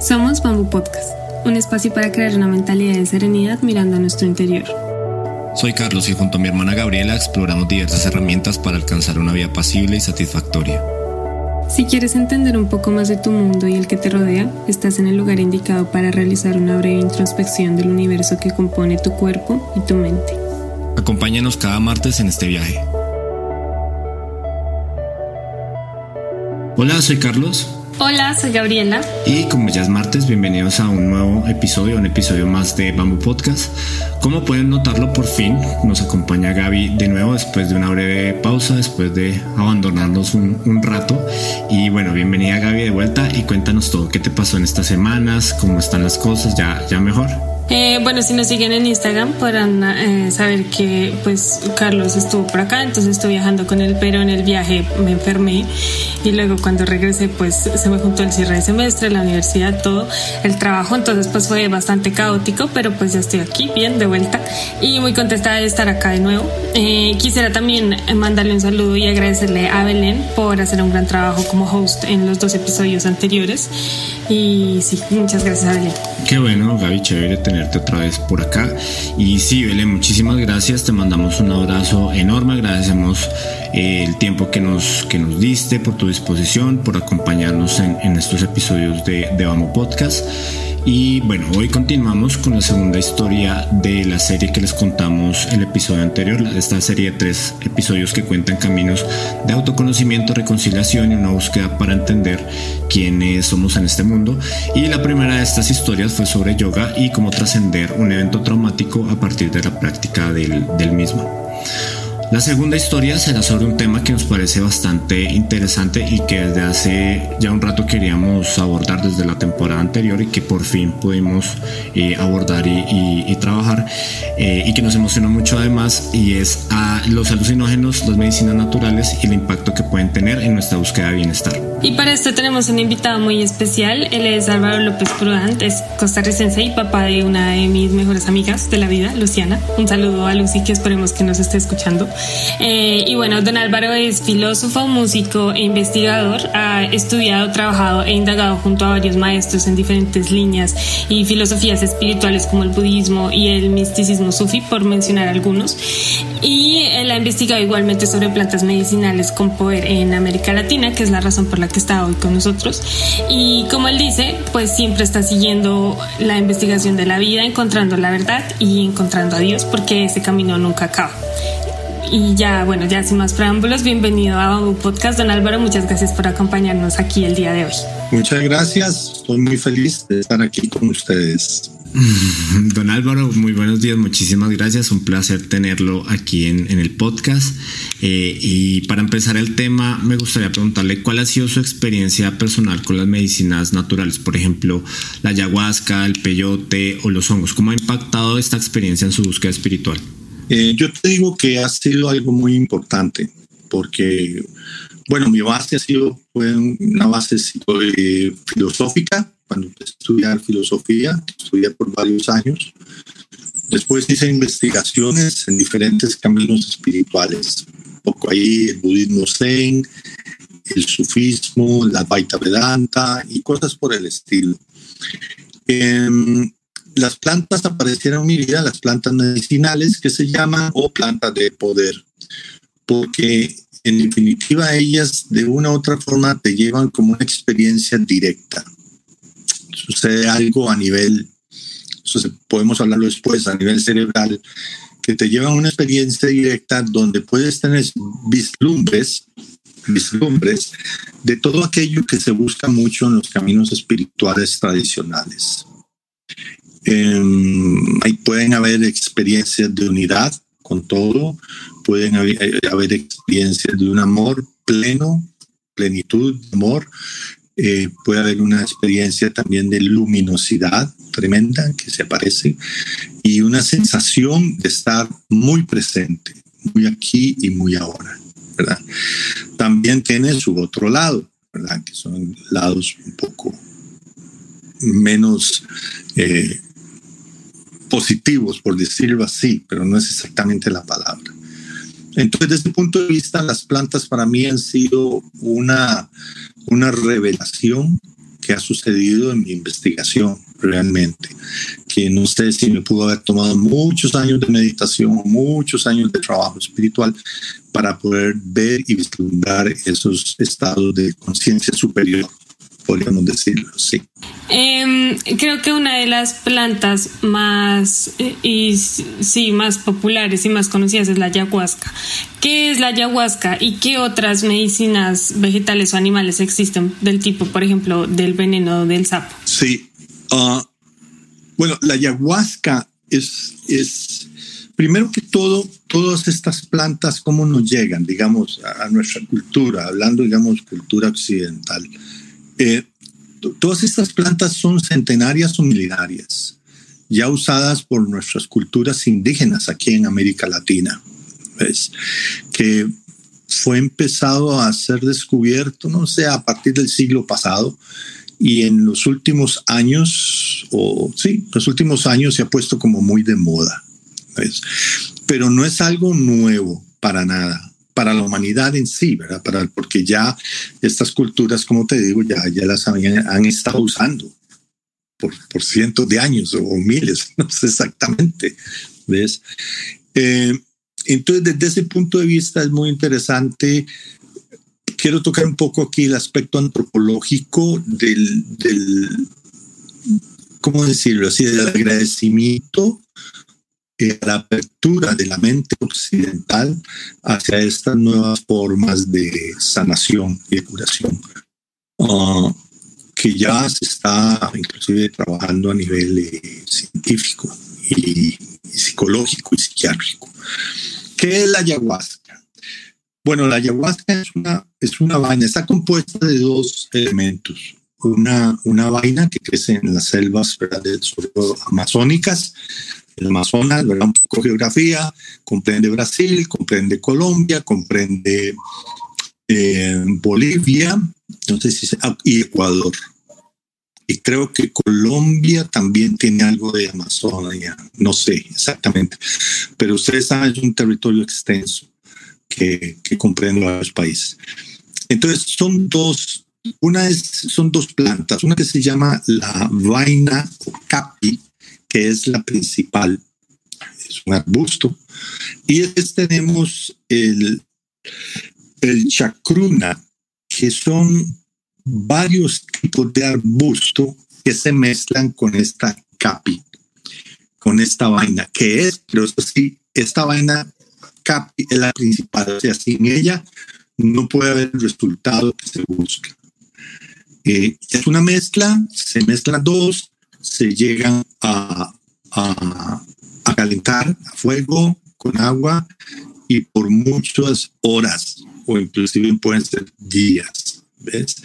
Somos Bamboo Podcast, un espacio para crear una mentalidad de serenidad mirando a nuestro interior. Soy Carlos y junto a mi hermana Gabriela exploramos diversas herramientas para alcanzar una vida pasible y satisfactoria. Si quieres entender un poco más de tu mundo y el que te rodea, estás en el lugar indicado para realizar una breve introspección del universo que compone tu cuerpo y tu mente. Acompáñanos cada martes en este viaje. Hola, soy Carlos. Hola, soy Gabriela. Y como ya es martes, bienvenidos a un nuevo episodio, un episodio más de Bamboo Podcast. Como pueden notarlo, por fin nos acompaña Gaby de nuevo después de una breve pausa, después de abandonarnos un, rato. Y bueno, bienvenida Gaby de vuelta y cuéntanos todo, qué te pasó en estas semanas, cómo están las cosas, ya, ya mejor. Eh, bueno, si nos siguen en Instagram podrán eh, saber que pues Carlos estuvo por acá, entonces estoy viajando con él, pero en el viaje me enfermé y luego cuando regresé pues se me juntó el cierre de semestre, la universidad, todo, el trabajo, entonces pues fue bastante caótico, pero pues ya estoy aquí bien de vuelta y muy contenta de estar acá de nuevo. Eh, quisiera también mandarle un saludo y agradecerle a Belén por hacer un gran trabajo como host en los dos episodios anteriores y sí, muchas gracias a Belén. Qué bueno, Gaby, chévere tener otra vez por acá. Y sí, Belén, muchísimas gracias. Te mandamos un abrazo enorme. Agradecemos eh, el tiempo que nos, que nos diste, por tu disposición, por acompañarnos en, en estos episodios de, de Vamos Podcast. Y bueno, hoy continuamos con la segunda historia de la serie que les contamos el episodio anterior, esta serie de tres episodios que cuentan caminos de autoconocimiento, reconciliación y una búsqueda para entender quiénes somos en este mundo. Y la primera de estas historias fue sobre yoga y cómo trascender un evento traumático a partir de la práctica del, del mismo. La segunda historia será sobre un tema que nos parece bastante interesante y que desde hace ya un rato queríamos abordar desde la temporada anterior y que por fin pudimos eh, abordar y, trabajar eh, y que nos emocionó mucho además y es a los alucinógenos, las medicinas naturales y el impacto que pueden tener en nuestra búsqueda de bienestar. Y para esto tenemos un invitado muy especial, él es Álvaro López Prudant, es costarricense y papá de una de mis mejores amigas de la vida, Luciana. Un saludo a Lucy que esperemos que nos esté escuchando. Eh, y bueno, don Álvaro es filósofo, músico e investigador. Ha estudiado, trabajado e indagado junto a varios maestros en diferentes líneas y filosofías espirituales como el budismo y el misticismo sufi, por mencionar algunos. Y él ha investigado igualmente sobre plantas medicinales con poder en América Latina, que es la razón por la que está hoy con nosotros. Y como él dice, pues siempre está siguiendo la investigación de la vida, encontrando la verdad y encontrando a Dios, porque ese camino nunca acaba. Y ya, bueno, ya sin más preámbulos, bienvenido a un podcast, don Álvaro. Muchas gracias por acompañarnos aquí el día de hoy. Muchas gracias, estoy muy feliz de estar aquí con ustedes. Don Álvaro, muy buenos días, muchísimas gracias, un placer tenerlo aquí en, el podcast. Eh, y para empezar el tema, me gustaría preguntarle cuál ha sido su experiencia personal con las medicinas naturales, por ejemplo, la ayahuasca, el peyote o los hongos. ¿Cómo ha impactado esta experiencia en su búsqueda espiritual? Eh, yo te digo que ha sido algo muy importante porque, bueno, mi base ha sido fue una base eh, filosófica. Cuando empecé a estudiar filosofía, estudié por varios años. Después hice investigaciones en diferentes caminos espirituales. Un poco ahí el budismo zen, el sufismo, la Vaita Vedanta y cosas por el estilo. Eh, las plantas aparecieron en mi vida, las plantas medicinales que se llaman o plantas de poder, porque en definitiva ellas de una u otra forma te llevan como una experiencia directa. Sucede algo a nivel, podemos hablarlo después, a nivel cerebral, que te llevan una experiencia directa donde puedes tener vislumbres, vislumbres de todo aquello que se busca mucho en los caminos espirituales tradicionales. Em, ahí pueden haber experiencias de unidad con todo, pueden haber, experiencias de un amor pleno, plenitud, amor, eh, puede haber una experiencia también de luminosidad tremenda que se aparece y una sensación de estar muy presente, muy aquí y muy ahora, ¿verdad? También tiene su otro lado, ¿verdad? Que son lados un poco menos eh, positivos, por decirlo así, pero no es exactamente la palabra. Entonces, desde ese punto de vista, las plantas para mí han sido una, una revelación que ha sucedido en mi investigación realmente, que no sé si me pudo haber tomado muchos años de meditación, muchos años de trabajo espiritual para poder ver y vislumbrar esos estados de conciencia superior podríamos decirlo, sí. Em, creo que una de las plantas más eh, y sí más populares y más conocidas es la ayahuasca. ¿Qué es la ayahuasca y qué otras medicinas vegetales o animales existen del tipo, por ejemplo, del veneno del sapo? Sí. Ah, bueno, la ayahuasca es, es primero que todo, todas estas plantas, cómo nos llegan, digamos, a nuestra cultura, hablando, digamos, cultura occidental. Eh, todas estas plantas son centenarias o milenarias, ya usadas por nuestras culturas indígenas aquí en América Latina, ¿ves? que fue empezado a ser descubierto, no sé, a partir del siglo pasado, y en los últimos años, o sí, los últimos años se ha puesto como muy de moda. ¿ves? Pero no es algo nuevo para nada para la humanidad en sí, ¿verdad? Porque ya estas culturas, como te digo, ya, las han estado usando por, cientos de años o miles, no sé exactamente, ¿ves? Eh, entonces, desde ese punto de vista es muy interesante. Quiero tocar un poco aquí el aspecto antropológico del ¿cómo decirlo así?, del agradecimiento la apertura de la mente occidental hacia estas nuevas formas de sanación y de curación, ah, que ya se está inclusive trabajando a nivel eh, científico y, psicológico y psiquiátrico. ¿Qué es la ayahuasca? Bueno, la ayahuasca es una, es una vaina, está compuesta de dos elementos. Una, una vaina que crece en las selvas amazónicas, el Amazonas, ¿verdad? un poco geografía, comprende Brasil, comprende Colombia, comprende eh, Bolivia, no sé si y Ecuador. Y creo que Colombia también tiene algo de Amazonia, no sé exactamente, pero ustedes saben, es un territorio extenso que, que comprende varios países. Entonces son dos, una es, son dos plantas, una que se llama la vaina o capi, que es la principal, es un arbusto. Y después tenemos el, el chacruna, que son varios tipos de arbusto que se mezclan con esta capi, con esta vaina, que es, pero eso sí, esta vaina capi es la principal, o sea, sin ella no puede haber el resultado que se busca. Eh, es una mezcla, se mezclan dos, se llegan a, a, calentar a fuego con agua y por muchas horas o inclusive pueden ser días. ¿ves?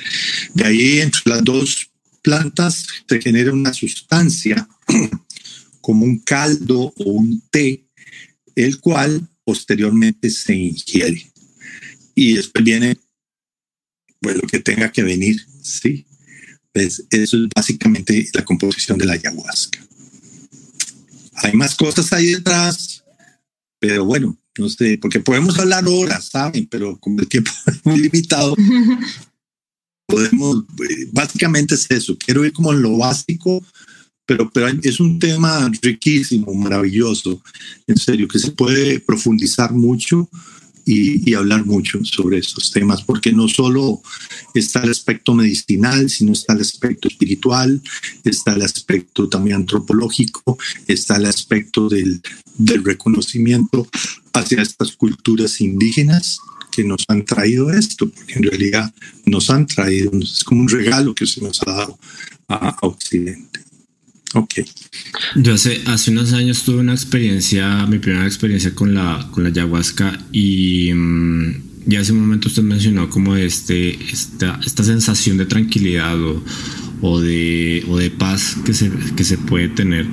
De ahí entre las dos plantas se genera una sustancia como un caldo o un té, el cual posteriormente se ingiere. Y después viene pues, lo que tenga que venir, ¿sí? Eso es básicamente la composición de la ayahuasca. Hay más cosas ahí detrás, pero bueno, no sé, porque podemos hablar horas, ¿saben? Pero como el tiempo muy limitado, podemos, básicamente es eso, quiero ir como en lo básico, pero, pero es un tema riquísimo, maravilloso, en serio, que se puede profundizar mucho y, hablar mucho sobre estos temas, porque no solo está el aspecto medicinal, sino está el aspecto espiritual, está el aspecto también antropológico, está el aspecto del, del reconocimiento hacia estas culturas indígenas que nos han traído esto, porque en realidad nos han traído, es como un regalo que se nos ha dado a Occidente. Ok. Yo hace, hace unos años tuve una experiencia, mi primera experiencia con la, con la ayahuasca y mm, ya hace un momento usted mencionó como este, esta, esta sensación de tranquilidad o, o de, o de paz que se, que se puede tener.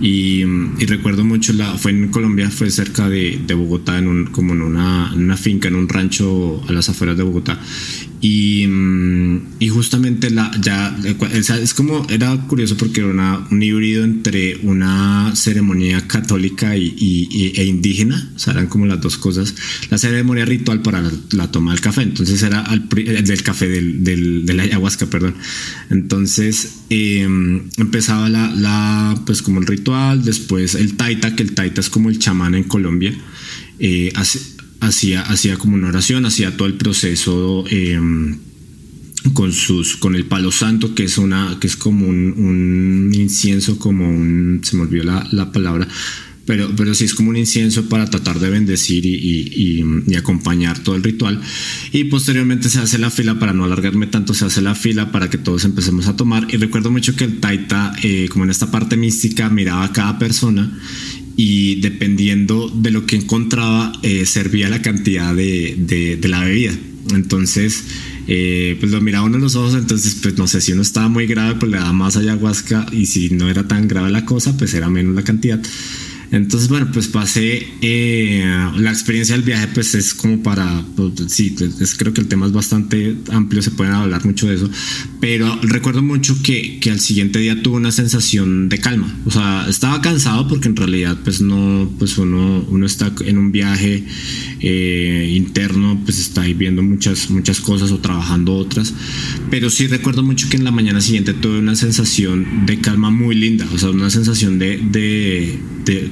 Y, y, recuerdo mucho, la, fue en Colombia, fue cerca de, de Bogotá, en un, como en una, en una, finca, en un rancho a las afueras de Bogotá. Y, y justamente la, ya, es como, era curioso porque era una, un híbrido entre una ceremonia católica y, y, e indígena, o sea, eran como las dos cosas. La ceremonia ritual para la, la toma del café, entonces era al, del café, del, del, de la ayahuasca, perdón. Entonces eh, empezaba la, la, pues como el ritual, después el taita, que el taita es como el chamán en Colombia. Eh, hacía, hacía como una oración, hacía todo el proceso eh, con sus, con el palo santo, que es una, que es como un, un incienso, como un, se me olvidó la, la, palabra, pero, pero sí es como un incienso para tratar de bendecir y, y, y, acompañar todo el ritual. Y posteriormente se hace la fila, para no alargarme tanto, se hace la fila para que todos empecemos a tomar. Y recuerdo mucho que el taita, eh, como en esta parte mística, miraba a cada persona y dependiendo de lo que encontraba eh, servía la cantidad de, de, de, la bebida. Entonces, eh, pues lo miraba uno en los ojos, entonces pues no sé si uno estaba muy grave, pues le daba más ayahuasca y si no era tan grave la cosa, pues era menos la cantidad. Entonces, bueno, pues pasé, eh, la experiencia del viaje pues es como para, pues, sí, es, creo que el tema es bastante amplio, se pueden hablar mucho de eso, pero recuerdo mucho que, que al siguiente día tuve una sensación de calma, o sea, estaba cansado porque en realidad pues no, pues uno, uno está en un viaje eh, interno, pues está ahí viendo muchas, muchas cosas o trabajando otras, pero sí recuerdo mucho que en la mañana siguiente tuve una sensación de calma muy linda, o sea, una sensación de, de,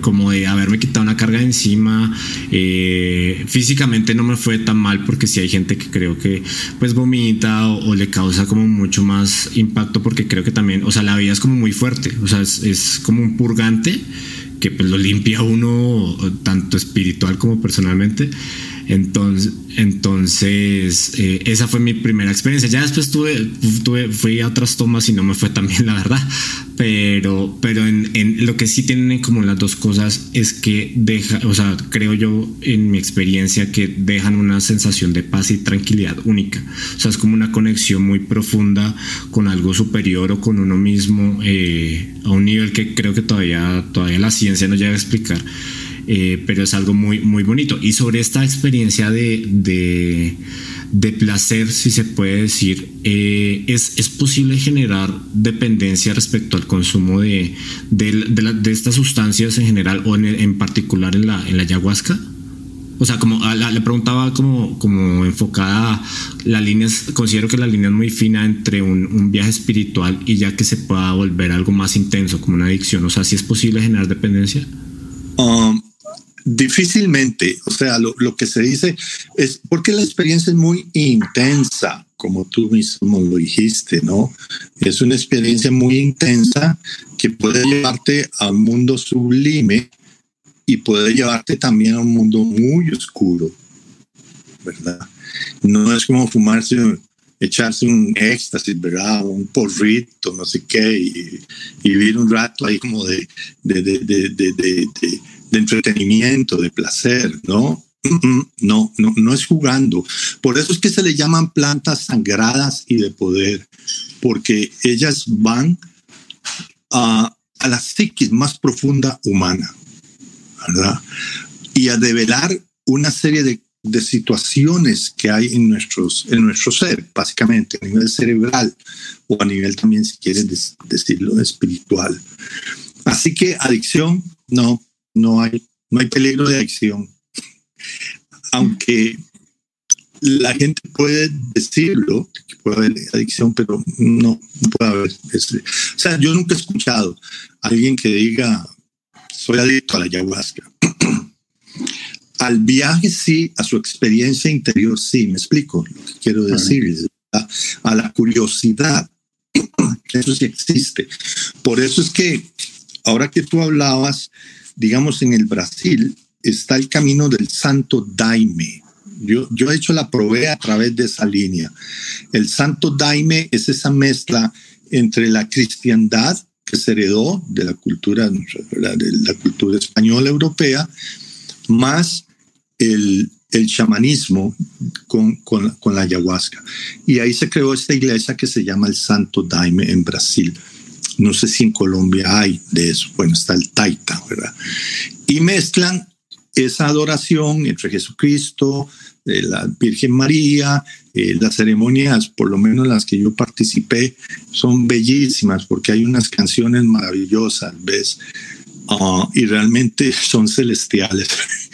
como de haberme quitado una carga de encima. Eh, físicamente no me fue tan mal porque si hay gente que creo que pues vomita o, le causa como mucho más impacto porque creo que también, o sea, la vida es como muy fuerte, o sea, es como un purgante que pues lo limpia uno tanto espiritual como personalmente. Entonces, entonces eh, esa fue mi primera experiencia. Ya después tuve, tuve, fui a otras tomas y no me fue tan bien, la verdad. Pero, pero en, en, lo que sí tienen como las dos cosas es que deja, o sea, creo yo en mi experiencia que dejan una sensación de paz y tranquilidad única. O sea, es como una conexión muy profunda con algo superior o con uno mismo eh, a un nivel que creo que todavía, todavía la ciencia no llega a explicar eh, pero es algo muy, muy bonito. Y sobre esta experiencia de, de, de placer, si se puede decir, eh, ¿es, ¿es, posible generar dependencia respecto al consumo de, de, de, estas sustancias en general o en, en, particular en la, en la ayahuasca? O sea, como la, le preguntaba como, como enfocada, la línea considero que la línea es muy fina entre un, viaje espiritual y ya que se pueda volver algo más intenso, como una adicción. O sea, si ¿sí es posible generar dependencia. Um, Difícilmente, o sea, lo, que se dice es porque la experiencia es muy intensa, como tú mismo lo dijiste, ¿no? Es una experiencia muy intensa que puede llevarte a un mundo sublime y puede llevarte también a un mundo muy oscuro, ¿verdad? No es como fumarse, echarse un éxtasis, ¿verdad? Un porrito, no sé qué, y, y vivir un rato ahí como de, de, entretenimiento, de placer, ¿no? No, no, no es jugando. Por eso es que se le llaman plantas sagradas y de poder, porque ellas van a, a la psiquis más profunda humana, ¿verdad? Y a develar una serie de, de situaciones que hay en, nuestros, en nuestro ser, básicamente, a nivel cerebral o a nivel también, si quieres decirlo, espiritual. Así que adicción, no, no hay, no hay peligro de adicción. Aunque la gente puede decirlo, que puede haber adicción, pero no, no puede haber. O sea, yo nunca he escuchado a alguien que diga, soy adicto a la ayahuasca. Al viaje sí, a su experiencia interior sí, me explico lo que quiero decir, a, a la curiosidad, eso sí existe. Por eso es que ahora que tú hablabas digamos, en el Brasil está el camino del Santo Daime. Yo, yo he hecho la probé a través de esa línea. El Santo Daime es esa mezcla entre la cristiandad que se heredó de la cultura, de la cultura española europea, más el, el chamanismo con, con, con, la ayahuasca. Y ahí se creó esta iglesia que se llama el Santo Daime en Brasil. No sé si en Colombia hay de eso. Bueno, está el Taita, ¿verdad? Y mezclan esa adoración entre Jesucristo, eh, la Virgen María, eh, las ceremonias, por lo menos las que yo participé, son bellísimas porque hay unas canciones maravillosas, ¿ves? Ah, y realmente son celestiales,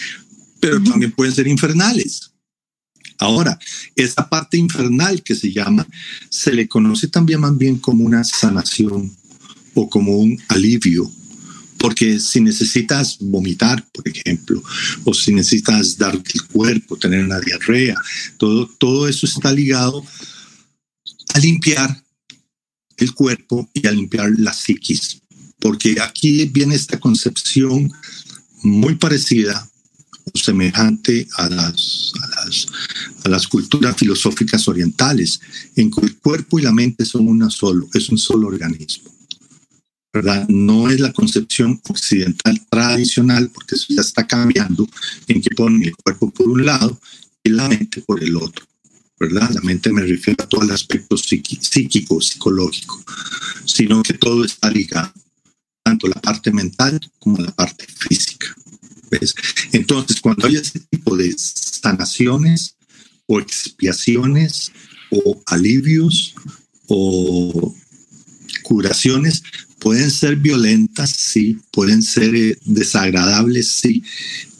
pero también pueden ser infernales. Ahora, esa parte infernal que se llama, se le conoce también más bien como una sanación o como un alivio porque si necesitas vomitar, por ejemplo, o si necesitas dar el cuerpo, tener una diarrea, todo, todo eso está ligado a limpiar el cuerpo y a limpiar la psiquis. Porque aquí viene esta concepción muy parecida o semejante a las, a las, culturas filosóficas orientales, en que el cuerpo y la mente son una solo, es un solo organismo. No es la concepción occidental tradicional, porque eso ya está cambiando, en que ponen el cuerpo por un lado y la mente por el otro, ¿verdad? La mente me refiero a todo el aspecto psíquico, psicológico, sino que todo está ligado, tanto la parte mental como la parte física. Entonces, cuando hay ese tipo de sanaciones o expiaciones o alivios o curaciones, Pueden ser violentas, sí, pueden ser eh, desagradables, sí,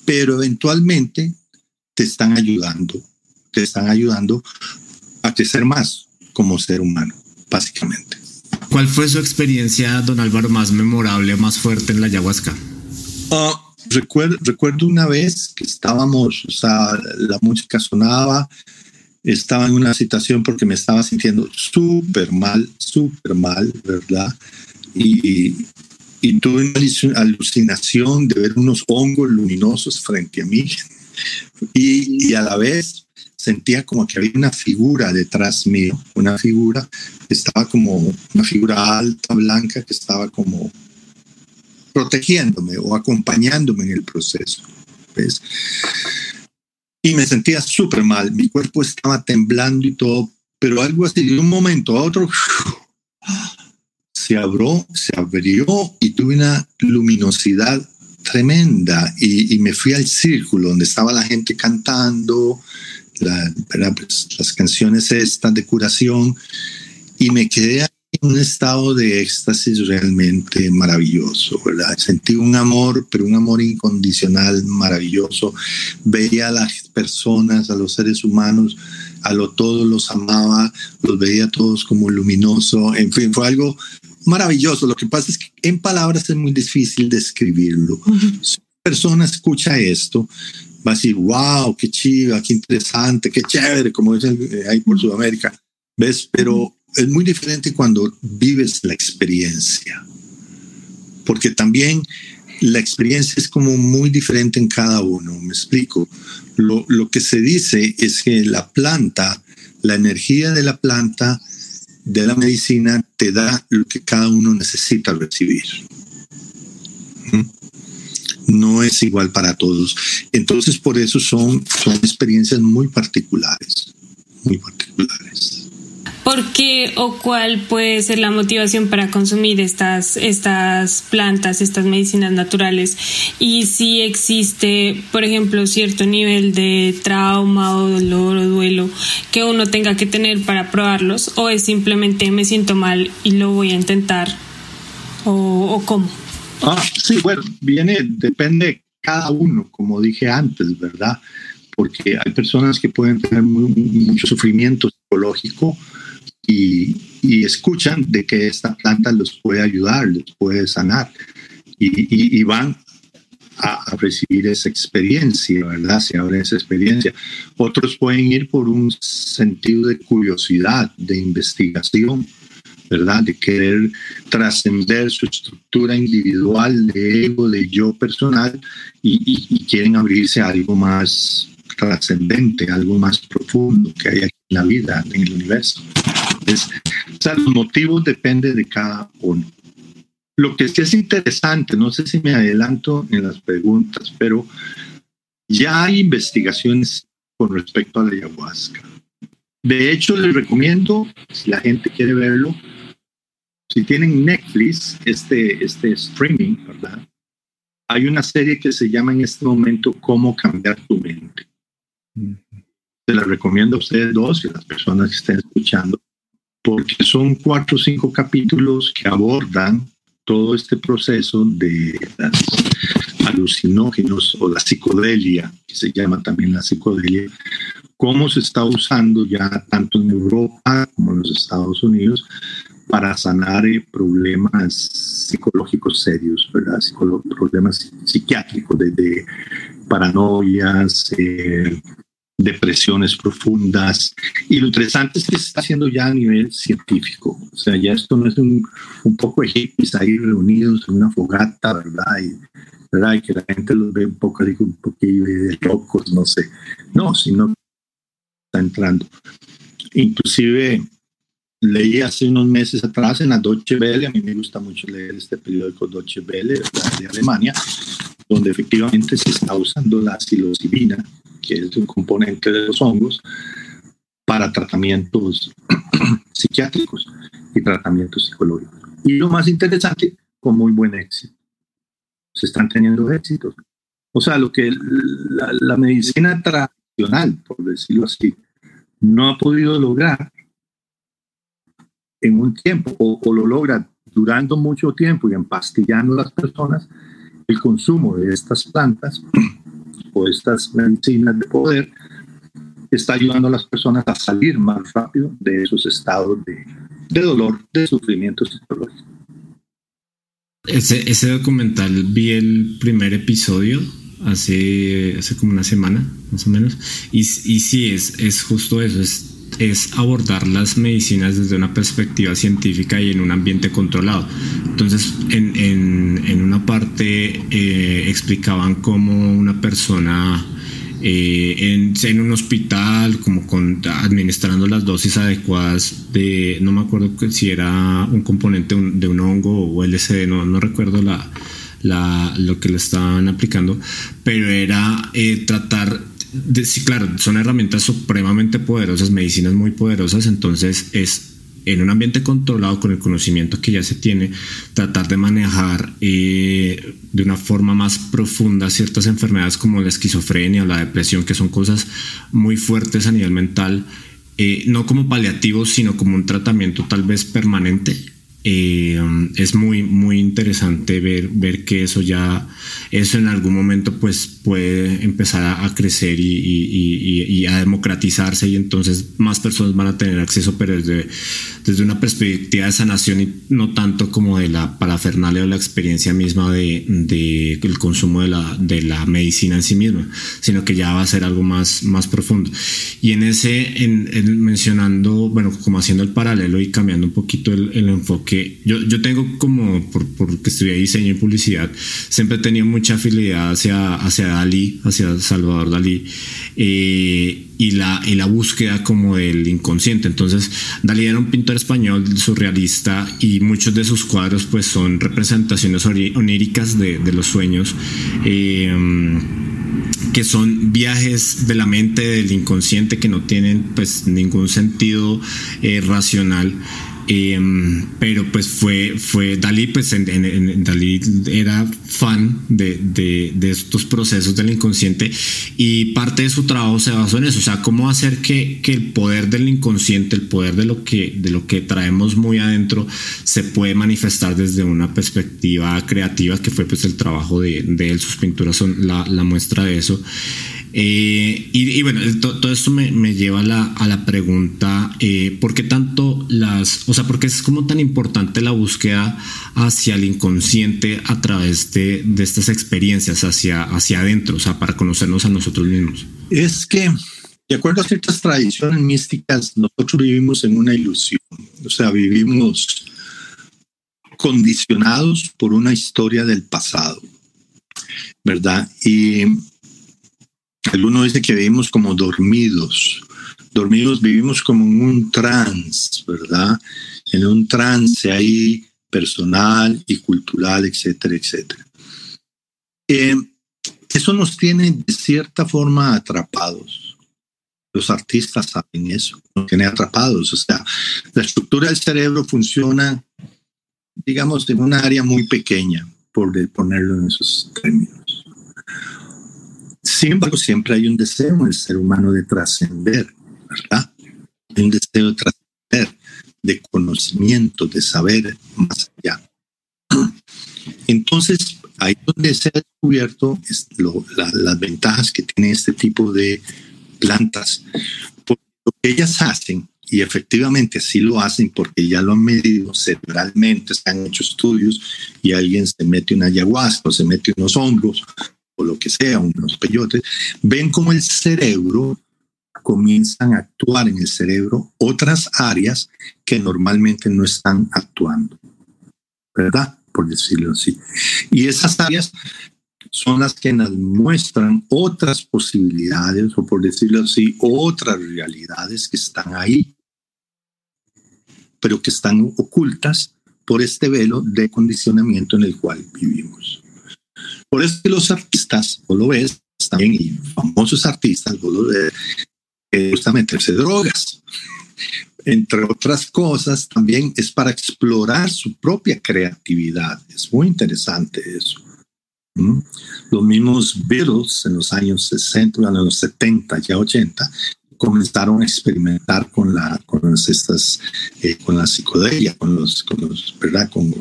pero eventualmente te están ayudando, te están ayudando a crecer más como ser humano, básicamente. ¿Cuál fue su experiencia, don Álvaro, más memorable, más fuerte en la ayahuasca? Ah, recuerdo, recuerdo una vez que estábamos, o sea, la música sonaba, estaba en una situación porque me estaba sintiendo súper mal, súper mal, ¿verdad? Y, tuve una alucinación de ver unos hongos luminosos frente a mí y, a la vez sentía como que había una figura detrás mío, una figura que estaba como una figura alta, blanca, que estaba como protegiéndome o acompañándome en el proceso. Y me sentía súper mal, mi cuerpo estaba temblando y todo, pero algo así de un momento a otro se abrió, se abrió y tuve una luminosidad tremenda y, me fui al círculo donde estaba la gente cantando pues, las canciones estas de curación y me quedé en un estado de éxtasis realmente maravilloso. Sentí un amor, pero un amor incondicional maravilloso. Veía a las personas, a los seres humanos, a lo todos los amaba, los veía todos como luminoso, en fin, fue algo maravilloso. Lo que pasa es que en palabras es muy difícil describirlo. Si una persona escucha esto, va a decir, wow, qué chiva, qué interesante, qué chévere, como dicen eh, ahí por Sudamérica. ¿Ves? Pero es muy diferente cuando vives la experiencia. Porque también la experiencia es como muy diferente en cada uno. Me explico. Lo, lo que se dice es que la planta, la energía de la planta, de la medicina te da lo que cada uno necesita recibir. No es igual para todos. Entonces, por eso son, son experiencias muy particulares, muy particulares. ¿Por qué o cuál puede ser la motivación para consumir estas, estas plantas, estas medicinas naturales? Y si existe, por ejemplo, cierto nivel de trauma o dolor o duelo que uno tenga que tener para probarlos, o es simplemente me siento mal y lo voy a intentar, o, cómo. Ah, sí, bueno, viene, depende cada uno, como dije antes, ¿verdad? Porque hay personas que pueden tener mucho sufrimiento psicológico y, escuchan de que esta planta los puede ayudar, los puede sanar y, van a, recibir esa experiencia, ¿verdad? Se abre esa experiencia. Otros pueden ir por un sentido de curiosidad, de investigación, ¿verdad? De querer trascender su estructura individual, de ego, de yo personal y, quieren abrirse a algo más trascendente, algo más profundo que hay aquí en la vida, en el universo o sea, los motivos dependen de cada uno. Lo que sí es interesante, no sé si me adelanto en las preguntas, pero ya hay investigaciones con respecto a la ayahuasca. De hecho, les recomiendo, si la gente quiere verlo, si tienen Netflix, este, este streaming, ¿verdad? Hay una serie que se llama en este momento Cómo cambiar tu mente. Se la recomiendo a ustedes dos y a las personas que estén escuchando, porque son cuatro o cinco capítulos que abordan todo este proceso de las alucinógenos o la psicodelia, que se llama también la psicodelia, cómo se está usando ya tanto en Europa como en los Estados Unidos para sanar eh, problemas psicológicos serios, ¿verdad? problemas psiquiátricos, desde paranoias, eh, depresiones profundas. Y lo interesante es que se está haciendo ya a nivel científico. O sea, ya esto no es un, un poco de hippies ahí reunidos en una fogata, ¿verdad? Y, ¿verdad? y que la gente los ve un poco, digo, un poquillo de locos, no sé. No, sino está entrando. Inclusive leí hace unos meses atrás en la Deutsche Welle, a mí me gusta mucho leer este periódico Deutsche Welle de Alemania, donde efectivamente se está usando la psilocibina que es un componente de los hongos, para tratamientos psiquiátricos y tratamientos psicológicos. Y lo más interesante, con muy buen éxito. Se están teniendo éxitos. O sea, lo que la, medicina tradicional, por decirlo así, no ha podido lograr en un tiempo, o, o lo logra durando mucho tiempo y empastillando a las personas, el consumo de estas plantas estas medicinas de poder está ayudando a las personas a salir más rápido de esos estados de, de dolor, de sufrimiento psicológico. Ese, ese documental vi el primer episodio hace, hace como una semana, más o menos, y, y sí, es, es justo eso, es es abordar las medicinas desde una perspectiva científica y en un ambiente controlado. Entonces, en, en, una parte eh, explicaban cómo una persona eh, en, en, un hospital, como con, administrando las dosis adecuadas de, no me acuerdo si era un componente de un hongo o LSD, no, no recuerdo la, la, lo que le estaban aplicando, pero era eh, tratar sí, claro, son herramientas supremamente poderosas, medicinas muy poderosas, entonces es en un ambiente controlado con el conocimiento que ya se tiene, tratar de manejar eh, de una forma más profunda ciertas enfermedades como la esquizofrenia o la depresión, que son cosas muy fuertes a nivel mental, eh, no como paliativos, sino como un tratamiento tal vez permanente eh, es muy, muy interesante ver, ver que eso ya, eso en algún momento pues puede empezar a, crecer y, a democratizarse y entonces más personas van a tener acceso, pero desde, desde una perspectiva de sanación y no tanto como de la parafernalia o la experiencia misma de, de, el consumo de la, de la medicina en sí misma, sino que ya va a ser algo más, más profundo. Y en ese, en, mencionando, bueno, como haciendo el paralelo y cambiando un poquito el, el enfoque, yo, yo tengo como, por, porque estudié diseño y publicidad, siempre he tenido mucha afinidad hacia, hacia Dalí, hacia Salvador Dalí, eh, y, la, y la búsqueda como del inconsciente. Entonces, Dalí era un pintor español surrealista y muchos de sus cuadros pues son representaciones oníricas de, de los sueños. Eh, que son viajes de la mente del inconsciente que no tienen pues ningún sentido eh, racional Em, pero pues fue, fue Dalí, pues en, Dalí era fan de, de, estos procesos del inconsciente y parte de su trabajo se basó en eso, o sea, cómo hacer que, que, el poder del inconsciente, el poder de lo, que, de lo que traemos muy adentro, se puede manifestar desde una perspectiva creativa, que fue pues el trabajo de, de él, sus pinturas son la, la muestra de eso. Eh, y, bueno, todo esto me, lleva a la, a la pregunta, eh, ¿por qué tanto las, o sea, por qué es como tan importante la búsqueda hacia el inconsciente a través de, de estas experiencias, hacia, hacia adentro, o sea, para conocernos a nosotros mismos? Es que, de acuerdo a ciertas tradiciones místicas, nosotros vivimos en una ilusión, o sea, vivimos condicionados por una historia del pasado, ¿verdad? Y el uno dice que vivimos como dormidos. Dormidos vivimos como en un trance, ¿verdad? En un trance ahí personal y cultural, etcétera, etcétera. Eh, eso nos tiene de cierta forma atrapados. Los artistas saben eso, nos tiene atrapados. O sea, la estructura del cerebro funciona, digamos, en una área muy pequeña, por ponerlo en esos términos. Sin embargo, siempre hay un deseo en el ser humano de trascender, ¿verdad? Un deseo de trascender, de conocimiento, de saber más allá. Entonces, ahí donde se ha descubierto las ventajas que tiene este tipo de plantas. Porque lo que ellas hacen, y efectivamente así lo hacen porque ya lo han medido cerebralmente, se han hecho estudios y alguien se mete una ayahuasca o se mete unos hongos o lo que sea, unos peyotes, ven como el cerebro comienzan a actuar en el cerebro otras áreas que normalmente no están actuando, ¿verdad? Por decirlo así. Y esas áreas son las que nos muestran otras posibilidades, o por decirlo así, otras realidades que están ahí, pero que están ocultas por este velo de condicionamiento en el cual vivimos. Por eso los artistas, vos lo ves también, y famosos artistas, vos lo ves, que gusta meterse drogas. Entre otras cosas, también es para explorar su propia creatividad. Es muy interesante eso. Los mismos Beatles en los años 60, en los 70, ya 80, comenzaron a experimentar con la con estas eh, con la psicodelia con los con los verdad con,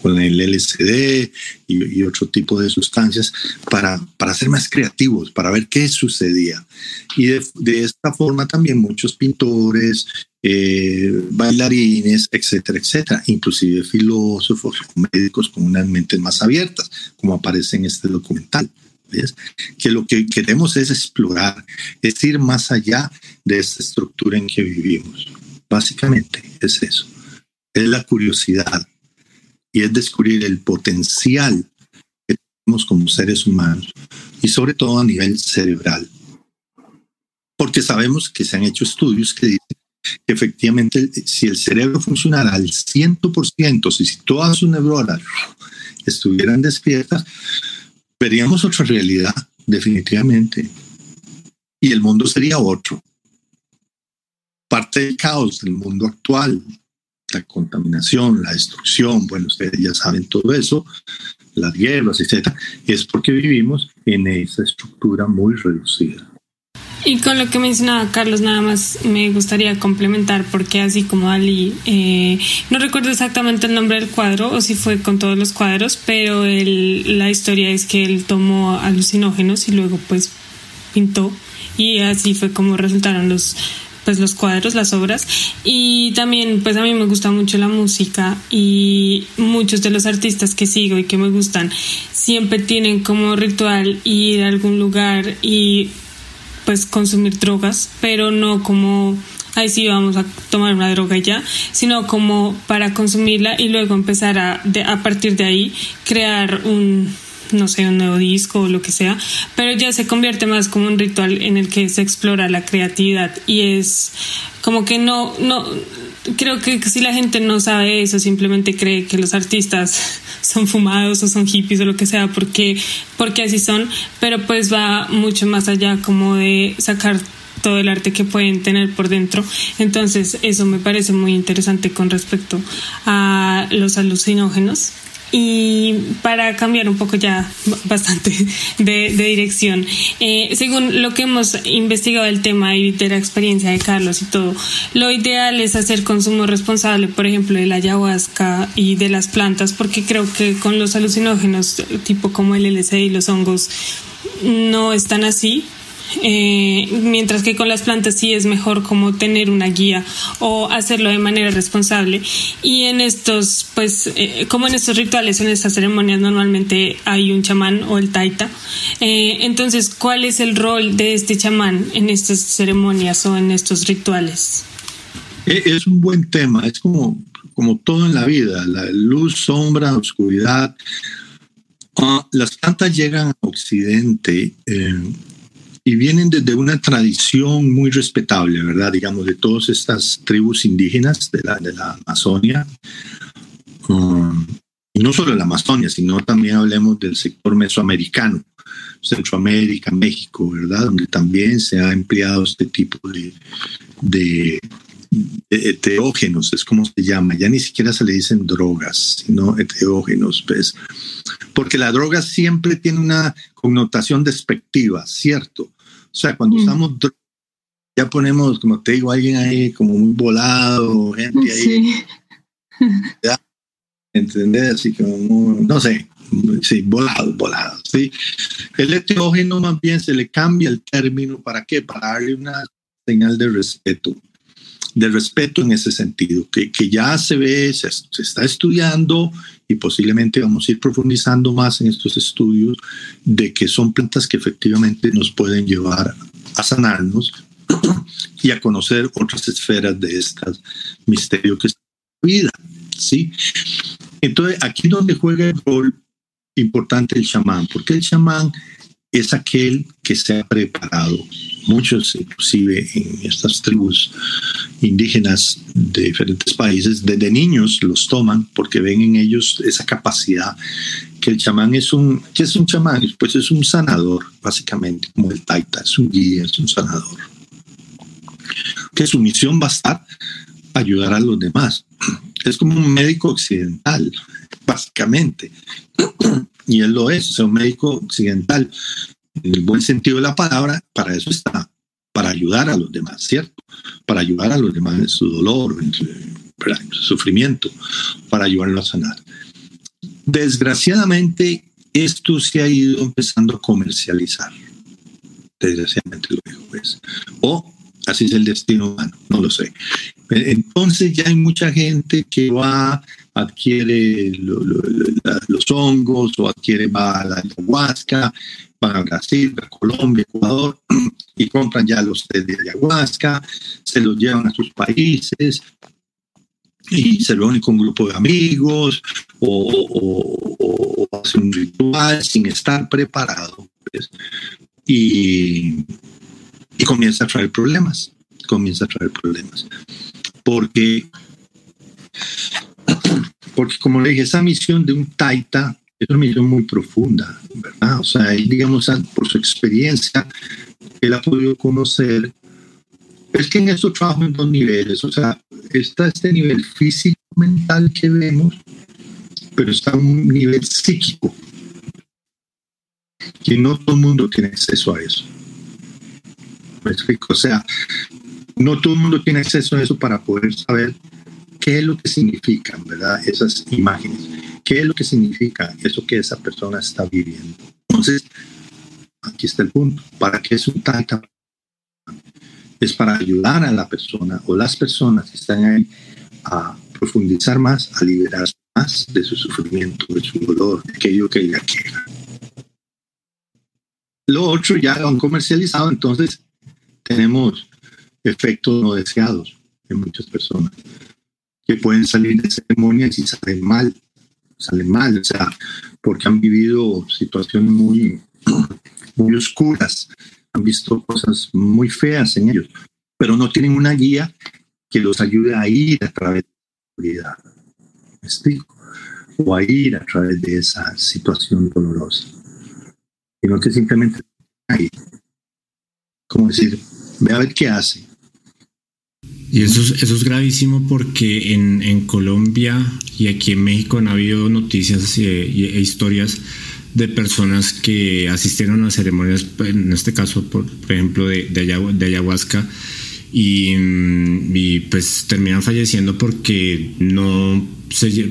con el LSD y, otro tipo de sustancias para para ser más creativos para ver qué sucedía y de, de esta forma también muchos pintores eh, bailarines, etcétera, etcétera, inclusive filósofos, médicos con unas mentes más abiertas, como aparece en este documental. ¿Ves? Que lo que queremos es explorar, es ir más allá de esta estructura en que vivimos. Básicamente es eso, es la curiosidad y es descubrir el potencial que tenemos como seres humanos y sobre todo a nivel cerebral. Porque sabemos que se han hecho estudios que dicen efectivamente si el cerebro funcionara al 100%, si todas sus neuronas estuvieran despiertas, veríamos otra realidad, definitivamente. Y el mundo sería otro. Parte del caos del mundo actual, la contaminación, la destrucción, bueno, ustedes ya saben todo eso, las guerras, etcétera, es porque vivimos en esa estructura muy reducida. Y con lo que mencionaba Carlos, nada más me gustaría complementar, porque así como Ali, eh, no recuerdo exactamente el nombre del cuadro o si fue con todos los cuadros, pero la historia es que él tomó alucinógenos y luego pues pintó. Y así fue como resultaron los pues los cuadros, las obras. Y también pues a mí me gusta mucho la música y muchos de los artistas que sigo y que me gustan siempre tienen como ritual ir a algún lugar y pues consumir drogas, pero no como ahí sí vamos a tomar una droga ya, sino como para consumirla y luego empezar a, a partir de ahí crear un, no sé, un nuevo disco o lo que sea, pero ya se convierte más como un ritual en el que se explora la creatividad y es como que no, no, creo que si la gente no sabe eso, simplemente cree que los artistas son fumados o son hippies o lo que sea, porque, porque así son, pero pues va mucho más allá como de sacar todo el arte que pueden tener por dentro. Entonces, eso me parece muy interesante con respecto a los alucinógenos. Y para cambiar un poco ya bastante de, dirección, eh, según lo que hemos investigado el tema y de la experiencia de Carlos y todo, lo ideal es hacer consumo responsable, por ejemplo, de la ayahuasca y de las plantas, porque creo que con los alucinógenos, tipo como el LSD y los hongos, no están así, eh, mientras que con las plantas sí es mejor como tener una guía o hacerlo de manera responsable. Y en estos, pues, eh, como en estos rituales, en estas ceremonias, normalmente hay un chamán o el taita. Eh, entonces, ¿cuál es el rol de este chamán en estas ceremonias o en estos rituales? Es un buen tema, es como, como todo en la vida, la luz, sombra, oscuridad. Ah, las plantas llegan a Occidente y vienen desde una tradición muy respetable, ¿verdad? Digamos, de todas estas tribus indígenas de la, de la Amazonia. Um, y no solo de la Amazonia, sino también hablemos del sector mesoamericano, Centroamérica, México, ¿verdad? Donde también se ha empleado este tipo de, de, heterógenos, es como se llama, ya ni siquiera se le dicen drogas, sino heterógenos, pues, porque la droga siempre tiene una connotación despectiva, ¿cierto? O sea, cuando mm. usamos drogas, ya ponemos, como te digo, alguien ahí como muy volado, gente ahí. Sí. ¿Entendés? Así como, no sé, sí, volado, volado, ¿sí? El heterógeno más bien se le cambia el término, ¿para qué? Para darle una señal de respeto, de respeto en ese sentido, que, que ya se ve, se, se, está estudiando y posiblemente vamos a ir profundizando más en estos estudios de que son plantas que efectivamente nos pueden llevar a sanarnos y a conocer otras esferas de estas misterios que es la vida, ¿sí? Entonces, aquí donde juega el rol importante el chamán, porque el chamán es aquel que se ha preparado. Muchos, inclusive en estas tribus indígenas de diferentes países, desde niños los toman porque ven en ellos esa capacidad que el chamán es un, ¿qué es un chamán? Pues es un sanador, básicamente, como el taita, es un guía, es un sanador. Que su misión va a estar ayudar a los demás. Es como un médico occidental, básicamente. Y él lo es, es un médico occidental. En el buen sentido de la palabra, para eso está, para ayudar a los demás, ¿cierto? Para ayudar a los demás en su dolor, en su, sufrimiento, para ayudarlo a sanar. Desgraciadamente, esto se ha ido empezando a comercializar. Desgraciadamente lo digo, pues. O así es el destino humano, no lo sé. Entonces ya hay mucha gente que va, adquiere los hongos o adquiere, va a la ayahuasca, van a Brasil, a Colombia, Ecuador y compran ya los té de ayahuasca, se los llevan a sus países y se reúnen con un grupo de amigos o, hacen un ritual sin estar preparado. Pues, y, y comienza a traer problemas, comienza a traer problemas porque, porque como le dije, esa misión de un taita es una misión muy profunda, ¿verdad? O sea, él, digamos, por su experiencia, él ha podido conocer, es que en eso trabajo en dos niveles, o sea, está este nivel físico, mental que vemos, pero está un nivel psíquico, que no todo el mundo tiene acceso a eso. ¿Me explico? O sea, no todo el mundo tiene acceso a eso para poder saber qué es lo que significan, ¿verdad? Esas imágenes. ¿Qué es lo que significa eso que esa persona está viviendo? Entonces, aquí está el punto. ¿Para qué es un taita? Es para ayudar a la persona o las personas que están ahí a profundizar más, a liberarse más de su sufrimiento, de su dolor, de aquello que ella quiera. Lo otro ya lo han comercializado, entonces tenemos efectos no deseados en muchas personas que pueden salir de ceremonias y salen mal, salen mal, o sea, porque han vivido situaciones muy, muy oscuras, han visto cosas muy feas en ellos, pero no tienen una guía que los ayude a ir a través de la oscuridad, ¿me explico? O a ir a través de esa situación dolorosa, sino que simplemente ahí, como decir, ve a ver qué hace, y eso es, eso es gravísimo porque en, Colombia y aquí en México han habido noticias e, historias de personas que asistieron a ceremonias, en este caso, por, ejemplo, de, de, ayahuasca, y, y, pues terminan falleciendo porque no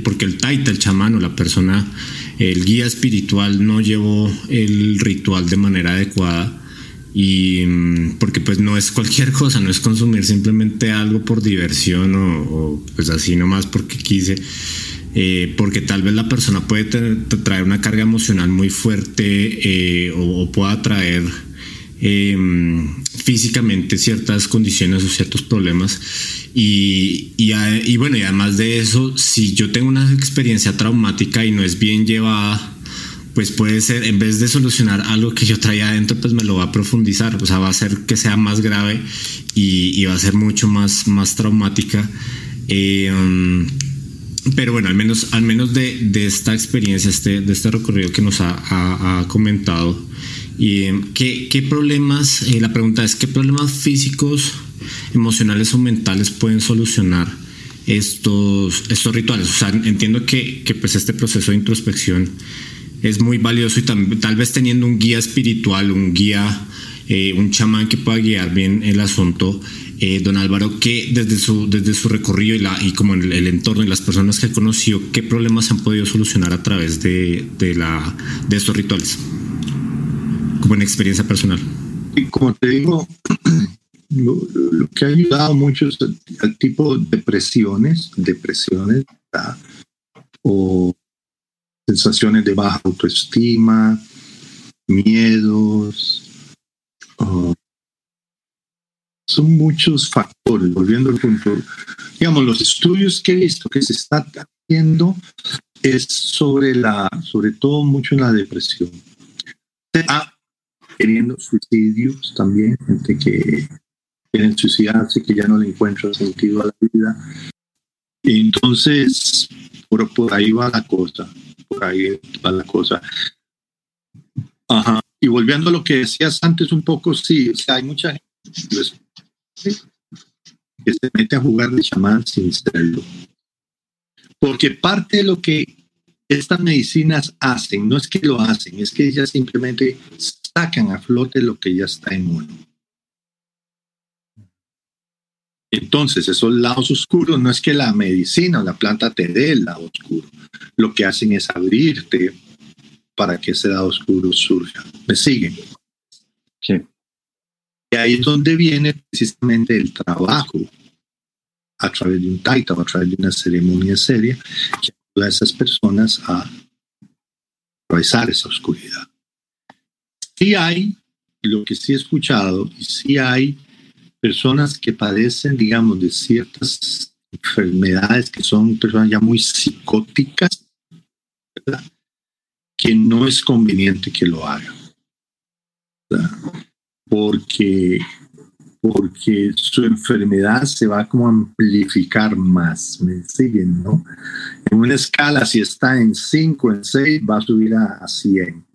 porque el taita, el chamán o la persona, el guía espiritual no llevó el ritual de manera adecuada y mm, porque pues no es cualquier cosa, no es consumir simplemente algo por diversión o, pues así nomás porque quise, eh, porque tal vez la persona puede traer una carga emocional muy fuerte eh, o, pueda traer em, físicamente ciertas condiciones o ciertos problemas. Y, y bueno y además de eso si yo tengo una experiencia traumática y no es bien llevada pues puede ser, en vez de solucionar algo que yo traía adentro, pues me lo va a profundizar, o sea, va a hacer que sea más grave y, va a ser mucho más, más traumática. Eh, um, pero bueno, al menos, al menos de, de esta experiencia, este, de este recorrido que nos ha, comentado, y, eh, ¿qué, ¿qué, problemas, eh, la pregunta es, ¿qué problemas físicos, emocionales o mentales pueden solucionar estos, estos rituales? O sea, entiendo que, que pues este proceso de introspección es muy valioso y tal vez teniendo un guía espiritual, un guía, eh, un chamán que pueda guiar bien el asunto, eh, don Álvaro, que desde su, desde su recorrido y, la, y como el, el, entorno y las personas que conoció, ¿qué problemas han podido solucionar a través de, de, la, de estos rituales? Como en experiencia personal. Como te digo, lo, que ha ayudado mucho es al tipo de depresiones, depresiones o sensaciones de baja autoestima, miedos, son muchos factores, volviendo al punto. Digamos, los estudios que he visto que se está haciendo es sobre la, sobre todo mucho en la depresión. Está queriendo suicidios también, gente que quieren suicidarse, que ya no le encuentra sentido a la vida. entonces, por, por ahí va la cosa, por ahí va la cosa. Ajá. Y volviendo a lo que decías antes un poco, sí, hay mucha gente que se mete a jugar de chamán sin serlo. Porque parte de lo que estas medicinas hacen, no es que lo hacen, es que ellas simplemente sacan a flote lo que ya está en uno. Entonces, esos lados oscuros no es que la medicina o la planta te dé el lado oscuro. Lo que hacen es abrirte para que ese lado oscuro surja. ¿Me siguen? Sí. Y ahí es donde viene precisamente el trabajo a través de un taita o a través de una ceremonia seria que ayuda a esas personas a atravesar esa oscuridad. Sí hay, lo que sí he escuchado, y sí hay personas que padecen, digamos, de ciertas enfermedades que son personas ya muy psicóticas, que no es conveniente que lo hagan. Porque, porque su enfermedad se va como a amplificar más, ¿me siguen? ¿no? En una escala, si está en 5, en 6, va a subir a, 100.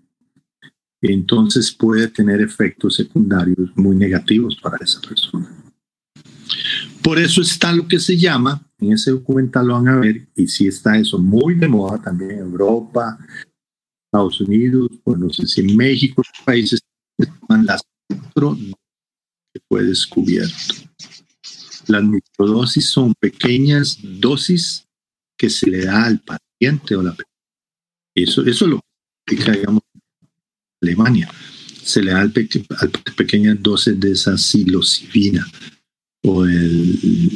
Entonces puede tener efectos secundarios muy negativos para esa persona. Por eso está lo que se llama, en ese documental lo van a ver, y sí está eso muy de moda también en Europa, Estados Unidos, pues no sé si en México, países que toman las que fue descubierto. Las microdosis son pequeñas dosis que se le da al paciente o la eso eso lo que digamos Alemania. Se le da al, pequeñas dosis de esa psilocibina o el,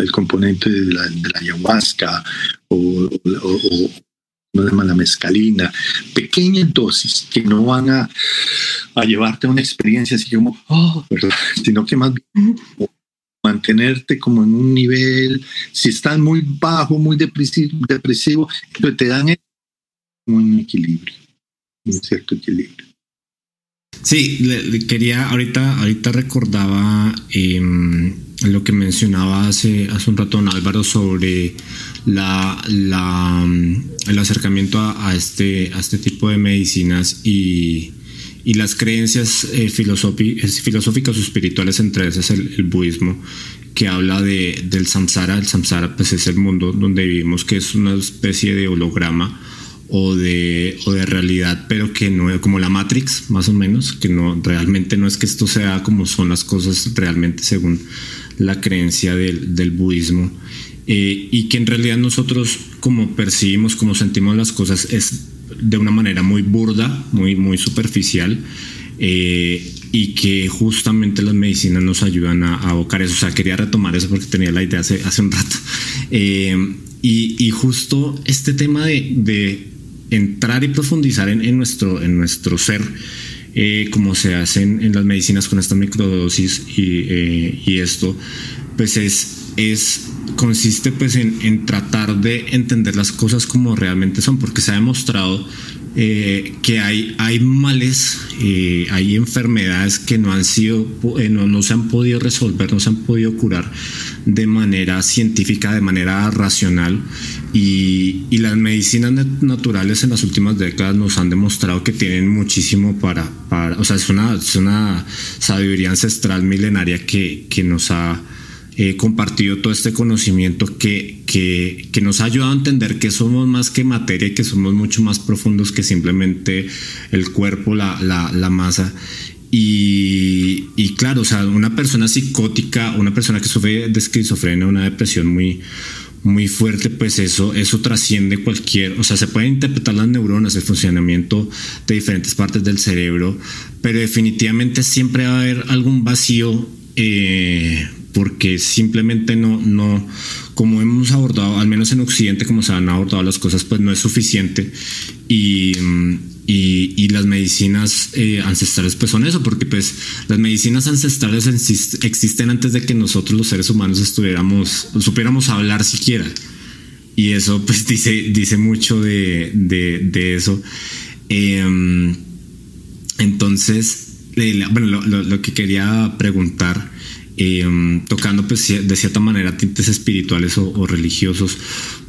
el componente de la, ayahuasca o, no llama la mezcalina, pequeñas dosis que no van a, a llevarte a una experiencia así como, oh, sino que más bien mantenerte como en un nivel, si estás muy bajo, muy depresivo, depresivo te dan un equilibrio, un cierto equilibrio. Sí, le, quería, ahorita, ahorita recordaba em, lo que mencionaba hace, hace un rato Álvaro sobre la, la, el acercamiento a, este, a este tipo de medicinas y, y las creencias eh, filosóficas o espirituales, entre esas el, el budismo, que habla de, del samsara. El samsara pues, es el mundo donde vivimos, que es una especie de holograma o de, o de realidad, pero que no como la Matrix, más o menos, que no realmente no es que esto sea como son las cosas realmente según la creencia del, del budismo. Eh, y que en realidad nosotros como percibimos, como sentimos las cosas es de una manera muy burda, muy, muy superficial. Eh, y que justamente las medicinas nos ayudan a, a, abocar eso. O sea, quería retomar eso porque tenía la idea hace, hace un rato. Eh, y, y, justo este tema de, de entrar y profundizar en, en, nuestro, en nuestro ser, eh, como se hacen en las medicinas con esta microdosis y, eh, y esto, pues es es consiste pues en, tratar de entender las cosas como realmente son, porque se ha demostrado eh, que hay, hay males, hay enfermedades que no han sido, no, no, se han podido resolver, no se han podido curar de manera científica, de manera racional. Y, y las medicinas naturales en las últimas décadas nos han demostrado que tienen muchísimo para, para o sea, es una, es una sabiduría ancestral milenaria que, que nos ha eh, compartido todo este conocimiento que, que, que, nos ha ayudado a entender que somos más que materia y que somos mucho más profundos que simplemente el cuerpo, la, la, la masa. Y, y, claro, o sea, una persona psicótica, una persona que sufre de esquizofrenia, una depresión muy, muy fuerte, pues eso, eso trasciende cualquier, o sea, se pueden interpretar las neuronas, el funcionamiento de diferentes partes del cerebro, pero definitivamente siempre va a haber algún vacío eh, porque simplemente no, no, como hemos abordado, al menos en Occidente, como se han abordado las cosas, pues no es suficiente. Y, y, las medicinas eh, ancestrales pues son eso, porque pues las medicinas ancestrales existen antes de que nosotros los seres humanos estuviéramos, supiéramos hablar siquiera. Y eso pues dice, dice mucho de, de, eso. Em, entonces, bueno, lo, lo que quería preguntar Em, tocando pues, de cierta manera tintes espirituales o, religiosos,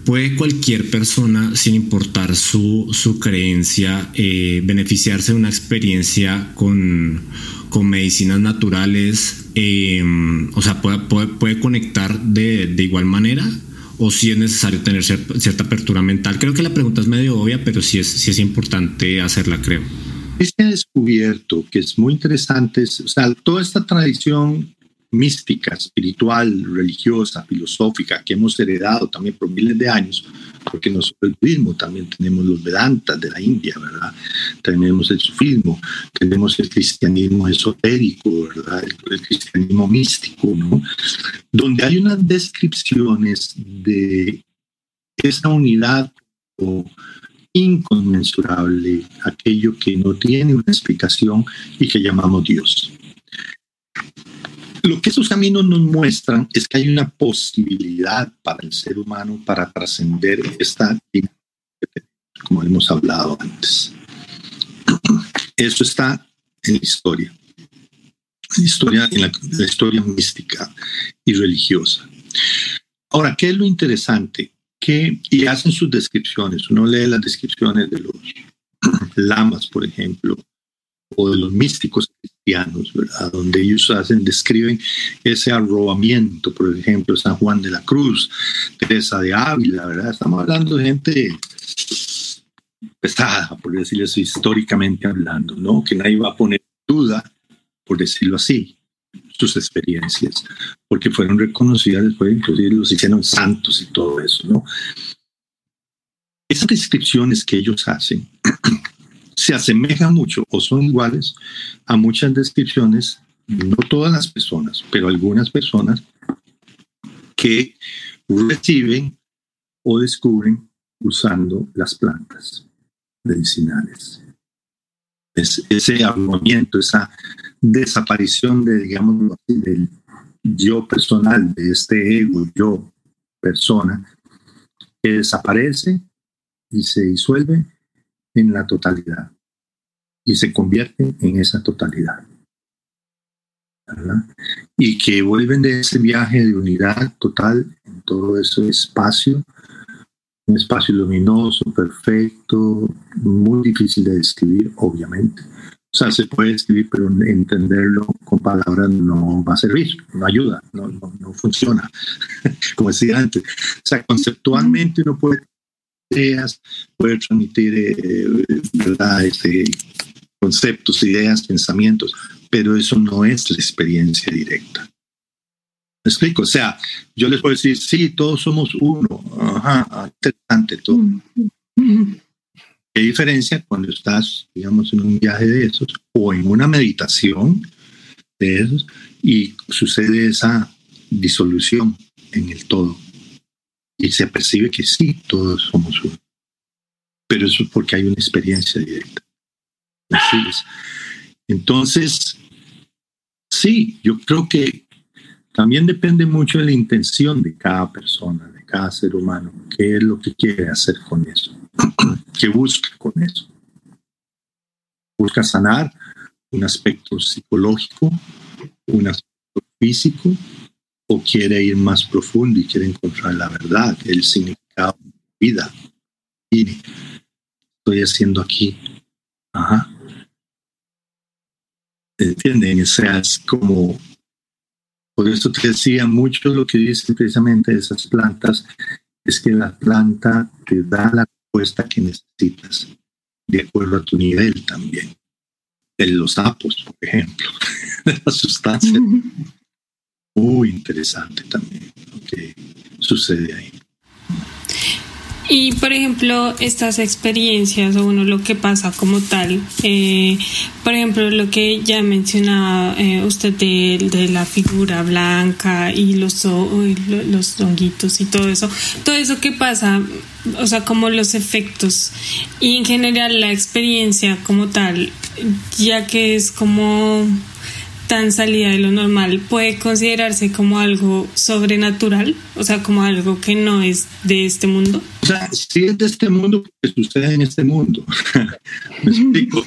puede cualquier persona, sin importar su, su creencia, eh, beneficiarse de una experiencia con, con medicinas naturales, em, o sea, puede, puede, conectar de, de, igual manera. O si es necesario tener cierta, apertura mental. Creo que la pregunta es medio obvia, pero sí es, sí es importante hacerla, creo. Se ha descubierto que es muy interesante, o sea, toda esta tradición mística, espiritual, religiosa, filosófica que hemos heredado también por miles de años, porque no solo el budismo, también tenemos los Vedantas de la India, ¿verdad? Tenemos el sufismo, tenemos el cristianismo esotérico, ¿verdad? El, cristianismo místico, ¿no? Donde hay unas descripciones de esa unidad inconmensurable, aquello que no tiene una explicación y que llamamos Dios. Lo que esos caminos nos muestran es que hay una posibilidad para el ser humano para trascender esta como hemos hablado antes. Eso está en la historia, en la historia, en la, historia mística y religiosa. Ahora, ¿qué es lo interesante? Que, y hacen sus descripciones, uno lee las descripciones de los lamas, por ejemplo, o de los místicos cristianos, ¿verdad? Donde ellos hacen, describen ese arrobamiento, por ejemplo, San Juan de la Cruz, Teresa de Ávila, ¿verdad? Estamos hablando de gente pesada, por decirlo así, históricamente hablando, ¿no? Que nadie va a poner duda, por decirlo así, sus experiencias, porque fueron reconocidas después, inclusive los hicieron santos y todo eso, ¿no? Esas descripciones que ellos hacen se asemejan mucho o son iguales a muchas descripciones, no todas las personas, pero algunas personas que reciben o descubren usando las plantas medicinales. Es, ese abrumamiento, esa desaparición de, del yo personal, de este ego, yo persona, que desaparece y se disuelve en la totalidad y se convierte en esa totalidad. Y que vuelven de ese viaje de unidad total en todo ese espacio, un espacio luminoso, perfecto, muy difícil de describir, obviamente. O sea, se puede escribir, pero entenderlo con palabras no va a servir, no ayuda, no, no funciona, como decía antes. O sea, conceptualmente uno puede ideas, poder transmitir eh, ¿verdad? Este, conceptos, ideas, pensamientos, pero eso no es la experiencia directa. ¿Me explico? O sea, yo les puedo decir, sí, todos somos uno. Ajá, interesante todo. ¿Qué diferencia cuando estás, digamos, en un viaje de esos o en una meditación de esos y sucede esa disolución en el todo? Y se percibe que sí, todos somos uno. Pero eso es porque hay una experiencia directa. Entonces, sí, yo creo que también depende mucho de la intención de cada persona, de cada ser humano, qué es lo que quiere hacer con eso, qué busca con eso. Busca sanar un aspecto psicológico, un aspecto físico, o quiere ir más profundo y quiere encontrar la verdad, el significado de la vida. Y estoy haciendo aquí. Ajá. ¿Entienden? O sea, es como, por eso te decía, mucho lo que dicen precisamente esas plantas es que la planta te da la respuesta que necesitas, de acuerdo a tu nivel también. En los sapos, por ejemplo, de la sustancia. Muy interesante también lo que sucede ahí. Y por ejemplo, estas experiencias o uno lo que pasa como tal, eh, por ejemplo, lo que ya mencionaba eh, usted de, la figura blanca y los, los honguitos y todo eso, todo eso que pasa, o sea, como los efectos y en general la experiencia como tal, ya que es como tan salida de lo normal puede considerarse como algo sobrenatural, o sea, como algo que no es de este mundo? O sea, sí es de este mundo porque sucede en este mundo. Me explico.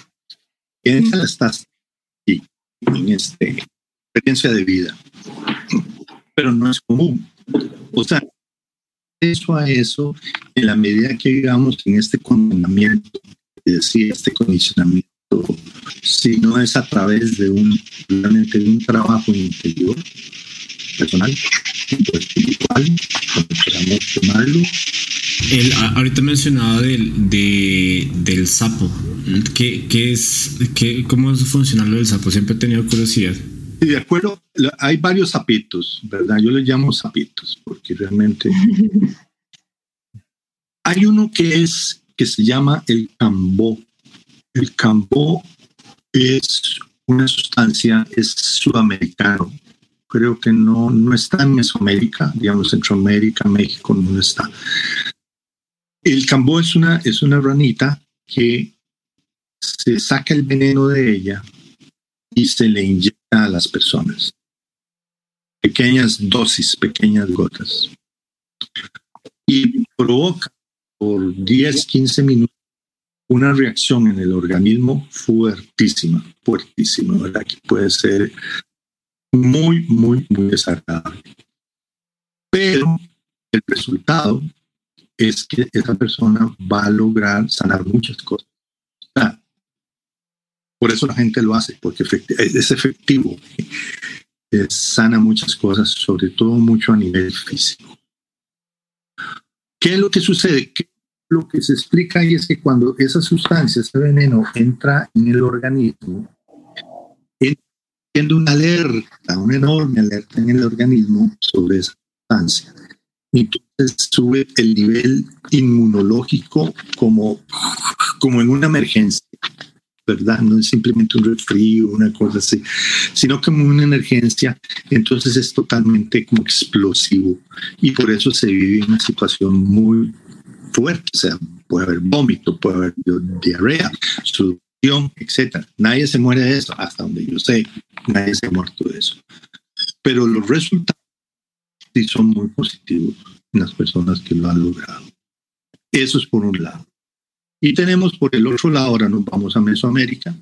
Piensa estás aquí, en esta experiencia de vida, pero no es común. O sea, eso a eso, en la medida que vivamos en este condicionamiento, es decir, este condicionamiento si no es a través de un, realmente de un trabajo interior, personal, espiritual, como queramos tomarlo. El, ahorita mencionaba del, de, del sapo. ¿Qué, qué es, qué, ¿Cómo es funcionar lo del sapo? Siempre he tenido curiosidad. de acuerdo, hay varios sapitos, ¿verdad? Yo les llamo sapitos porque realmente hay uno que es que se llama el cambó. El cambó es una sustancia, es sudamericano. Creo que no, no está en Mesoamérica, digamos Centroamérica, México no está. El cambó es una, es una ranita que se saca el veneno de ella y se le inyecta a las personas. Pequeñas dosis, pequeñas gotas. Y provoca por 10, 15 minutos una reacción en el organismo fuertísima, fuertísima, ¿verdad? Que puede ser muy, muy, muy desagradable. Pero el resultado es que esa persona va a lograr sanar muchas cosas. Por eso la gente lo hace, porque es efectivo. sana muchas cosas, sobre todo mucho a nivel físico. ¿Qué es lo que sucede? Lo que se explica ahí es que cuando esa sustancia, ese veneno, entra en el organismo, tiene una alerta, una enorme alerta en el organismo sobre esa sustancia. Entonces sube el nivel inmunológico como, como en una emergencia, ¿verdad? No es simplemente un resfrío, una cosa así, sino como una emergencia. Entonces es totalmente como explosivo y por eso se vive una situación muy fuerte, o sea, puede haber vómito, puede haber diarrea, sudoración, etc. Nadie se muere de eso, hasta donde yo sé, nadie se ha muerto de eso. Pero los resultados sí son muy positivos en las personas que lo han logrado. Eso es por un lado. Y tenemos por el otro lado, ahora nos vamos a Mesoamérica,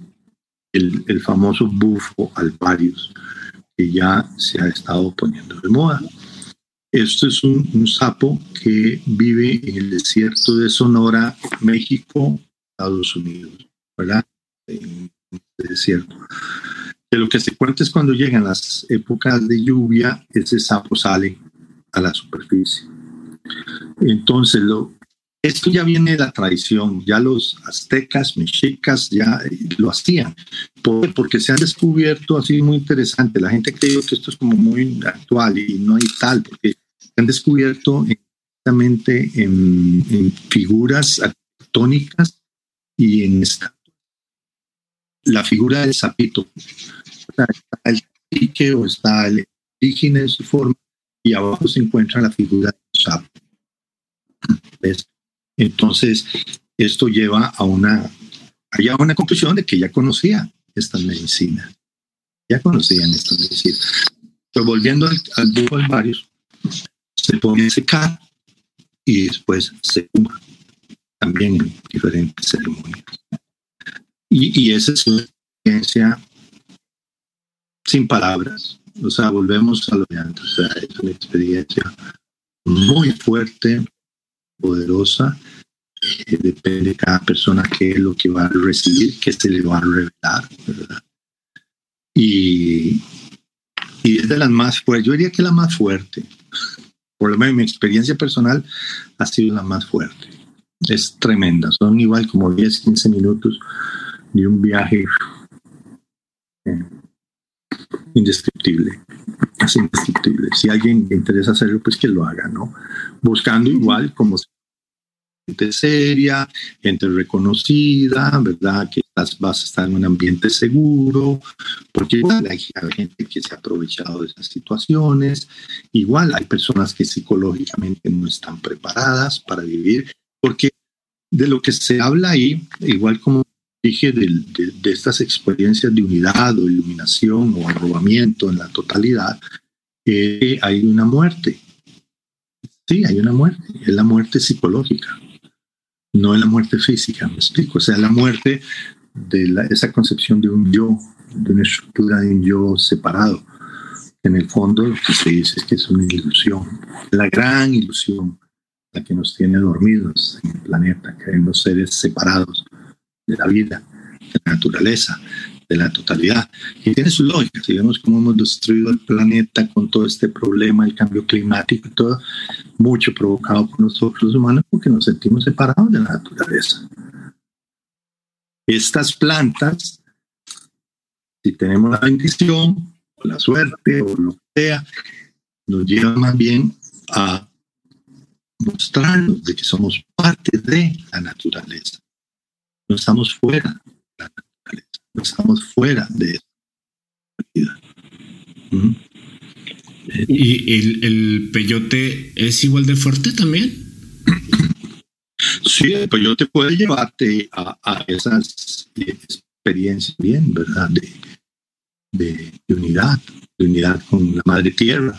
el, el famoso bufo alvarius, que ya se ha estado poniendo de moda. Esto es un, sapo que vive en el desierto de Sonora, México, Estados Unidos, ¿verdad? En el desierto. De lo que se cuenta es cuando llegan las épocas de lluvia, ese sapo sale a la superficie. Entonces, esto ya viene de la tradición, ya los aztecas, mexicas ya lo hacían, porque se han descubierto así muy interesante. La gente cree que esto es como muy actual y no hay tal, porque han descubierto exactamente en, figuras arquitectónicas y en esta, la figura del sapito. Está el pique o está el origen de su forma y abajo se encuentra la figura del sapo. Entonces, esto lleva a una, a una conclusión de que ya conocía esta medicina. Ya conocían esta medicina. Pero volviendo al, al bujo varios, se pone a secar y después se fuma, también en diferentes ceremonias. Y, y esa es una experiencia sin palabras. O sea, volvemos a lo de antes. O sea, es una experiencia muy fuerte, poderosa. Eh, depende de cada persona qué es lo que va a recibir, qué se le va a revelar, ¿verdad? Y, y es de las más fuertes. Yo diría que la más fuerte. Por lo menos mi experiencia personal ha sido la más fuerte. Es tremenda. Son igual como 10, 15 minutos de un viaje eh, indescriptible. Es indescriptible. Si a alguien le interesa hacerlo, pues que lo haga, ¿no? Buscando igual como gente seria, gente reconocida, ¿verdad? Que vas a estar en un ambiente seguro, porque igual hay, gente que se ha aprovechado de esas situaciones, igual hay personas que psicológicamente no están preparadas para vivir, porque de lo que se habla ahí, igual como dije, de, de, estas experiencias de unidad o iluminación o arrobamiento en la totalidad, eh, hay una muerte. Sí, hay una muerte. Es la muerte psicológica, no es la muerte física, me explico. O sea, la muerte de esa concepción de un yo, de una estructura de un yo separado. En el fondo lo que se dice es que es una ilusión, la gran ilusión, la que nos tiene dormidos en el planeta, que los seres separados de la vida, de la naturaleza, de la totalidad. Y tiene su lógica. Si vemos cómo hemos destruido el planeta con todo este problema, el cambio climático y todo, mucho provocado por nosotros los humanos porque nos sentimos separados de la naturaleza. Estas plantas, si tenemos la bendición, o la suerte, o lo que sea, nos llevan más bien a mostrarnos de que somos parte de la naturaleza. No estamos fuera de la naturaleza, estamos fuera de vida. ¿Mm? ¿Y el, el, peyote es igual de fuerte también? Sí, el peyote puede llevarte a, a esas experiencias bien, ¿verdad? De, de, de, unidad, de unidad con la madre tierra,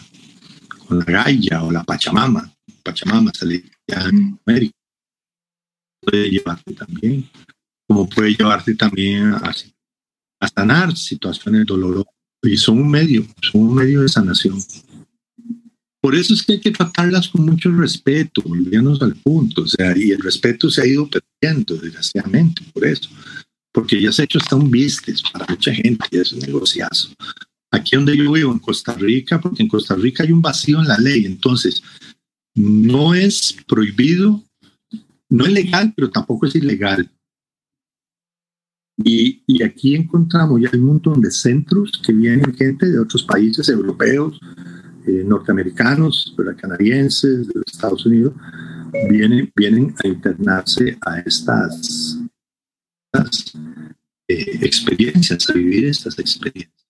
con la Gaia o la Pachamama. Pachamama sale ya en América. Puede llevarte también como puede llevarte también a, a sanar situaciones dolorosas. Y son un medio, son un medio de sanación. Por eso es que hay que tratarlas con mucho respeto, volviéndonos al punto. O sea, y el respeto se ha ido perdiendo, desgraciadamente, por eso. Porque ya se ha hecho hasta un business para mucha gente, es un negociazo. Aquí donde yo vivo, en Costa Rica, porque en Costa Rica hay un vacío en la ley, entonces no es prohibido, no es legal, pero tampoco es ilegal y, y, aquí encontramos ya un montón de centros que vienen gente de otros países europeos, eh, norteamericanos, canadienses, de Estados Unidos, vienen, vienen a internarse a estas, estas eh, experiencias, a vivir estas experiencias.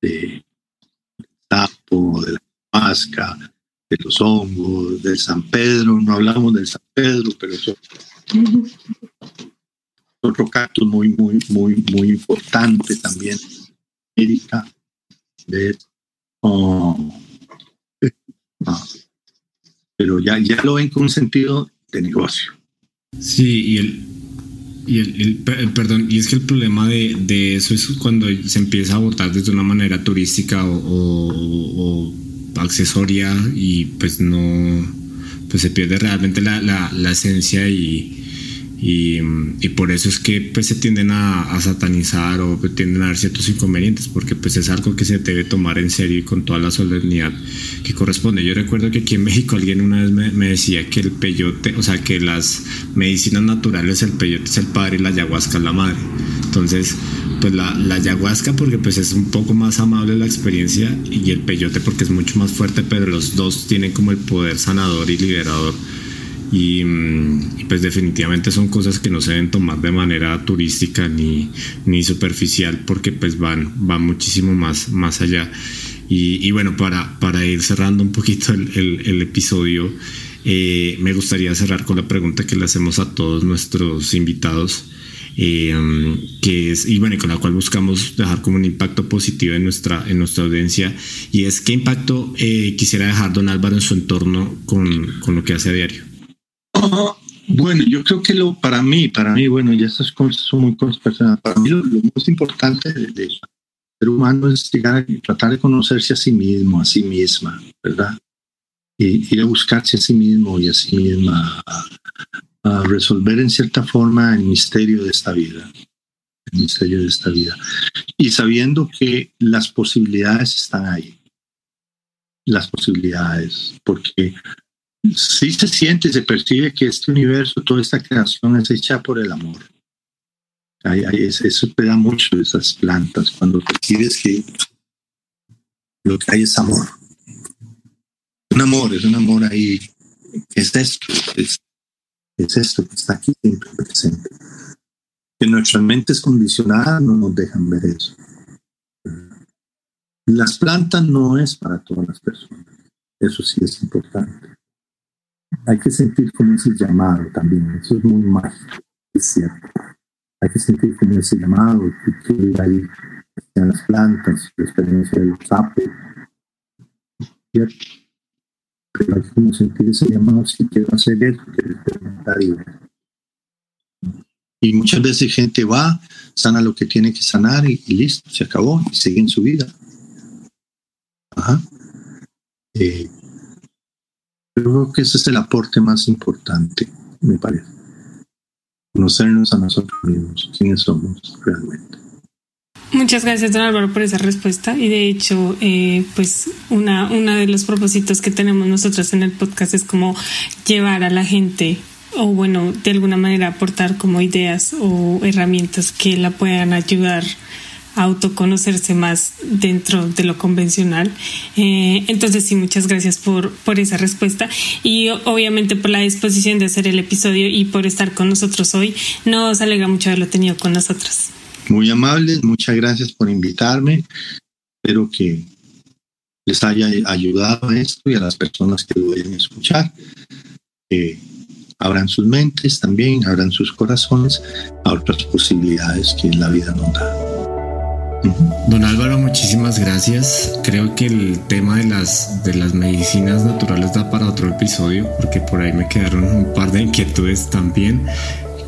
De tapo, de la masca, de los hongos, del San Pedro, no hablamos del San Pedro, pero eso otro cactus muy, muy, muy, muy importante también, América, oh, ah, pero ya, ya lo ven con un sentido de negocio. Sí, y el, y el, perdón, y es que el problema de, de, eso es cuando se empieza a abordar desde una manera turística o, o, o accesoria y pues no, pues se pierde realmente la, la, la esencia y, y, por eso es que pues se tienden a, satanizar o tienden a dar ciertos inconvenientes porque pues es algo que se debe tomar en serio y con toda la solemnidad que corresponde. Yo recuerdo que aquí en México alguien una vez me, me decía que el peyote, o sea que las medicinas naturales, el peyote es el padre y la ayahuasca es la madre. Entonces, pues la, la ayahuasca porque pues es un poco más amable la experiencia y el peyote porque es mucho más fuerte, pero los dos tienen como el poder sanador y liberador y, y, pues definitivamente son cosas que no se deben tomar de manera turística ni, ni superficial porque pues van, van muchísimo más, más allá. Y, bueno, para, para ir cerrando un poquito el, episodio, eh, me gustaría cerrar con la pregunta que le hacemos a todos nuestros invitados. eh, que es, y bueno, con la cual buscamos dejar como un impacto positivo en nuestra, en nuestra audiencia, y es qué impacto eh, quisiera dejar don Álvaro en su entorno con, con lo que hace a diario. Bueno, yo creo que lo para mí, para mí, bueno, ya estas cosas son muy cosas personales. Para mí lo, más importante del de ser humano es llegar a tratar de conocerse a sí mismo, a sí misma, ¿verdad? Y ir a buscarse a sí mismo y a sí misma, a, a resolver en cierta forma el misterio de esta vida, el misterio de esta vida. Y sabiendo que las posibilidades están ahí, las posibilidades, porque sí se siente, se percibe que este universo, toda esta creación es hecha por el amor. eso te da mucho esas plantas, cuando percibes que lo que hay es amor. Un amor, es un amor ahí. Es esto, es, es esto que está aquí siempre presente. Que nuestras mentes condicionadas no nos dejan ver eso. Las plantas no es para todas las personas. Eso sí es importante hay que sentir como ese llamado también, eso es muy mágico, es cierto. Hay que sentir como ese llamado, que quiero ir ahí en las plantas, la experiencia del sapo, ¿cierto? Pero hay que sentir ese llamado, si quiero hacer esto, quiero experimentar y Y muchas veces gente va, sana lo que tiene que sanar y, listo, se acabó y sigue en su vida. Ajá. Eh, creo ese es el aporte más importante, me parece. Conocernos a nosotros mismos, quiénes somos realmente. Muchas gracias, don Álvaro, por esa respuesta. Y de hecho, eh, pues una, una de los propósitos que tenemos nosotros en el podcast es como llevar a la gente o bueno, de alguna manera aportar como ideas o herramientas que la puedan ayudar autoconocerse más dentro de lo convencional. Eh, entonces sí, muchas gracias por, por esa respuesta y obviamente por la disposición de hacer el episodio y por estar con nosotros hoy. Nos alegra mucho haberlo tenido con nosotros. Muy amables, muchas gracias por invitarme. Espero que les haya ayudado esto y a las personas que lo vayan a escuchar. abran sus mentes también, abran sus corazones a otras posibilidades que la vida nos da. Don Álvaro, muchísimas gracias. Creo que el tema de las, de las medicinas naturales da para otro episodio, porque por ahí me quedaron un par de inquietudes también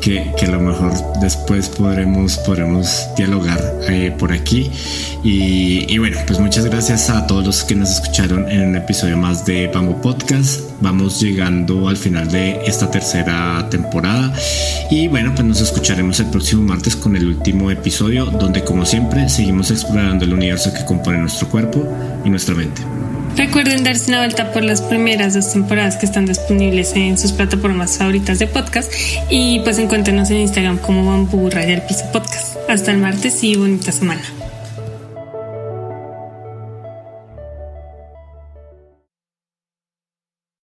que, a lo mejor después podremos, podremos dialogar eh, por aquí. Y, bueno, pues muchas gracias a todos los que nos escucharon en un episodio más de Bamboo Podcast. Vamos llegando al final de esta tercera temporada. Y bueno, pues nos escucharemos el próximo martes con el último episodio, donde como siempre seguimos explorando el universo que compone nuestro cuerpo y nuestra mente. Recuerden darse una vuelta por las primeras dos temporadas que están disponibles en sus plataformas favoritas de podcast y pues encuéntrenos en Instagram como Bambú Raya Piso Podcast. Hasta el martes y bonita semana.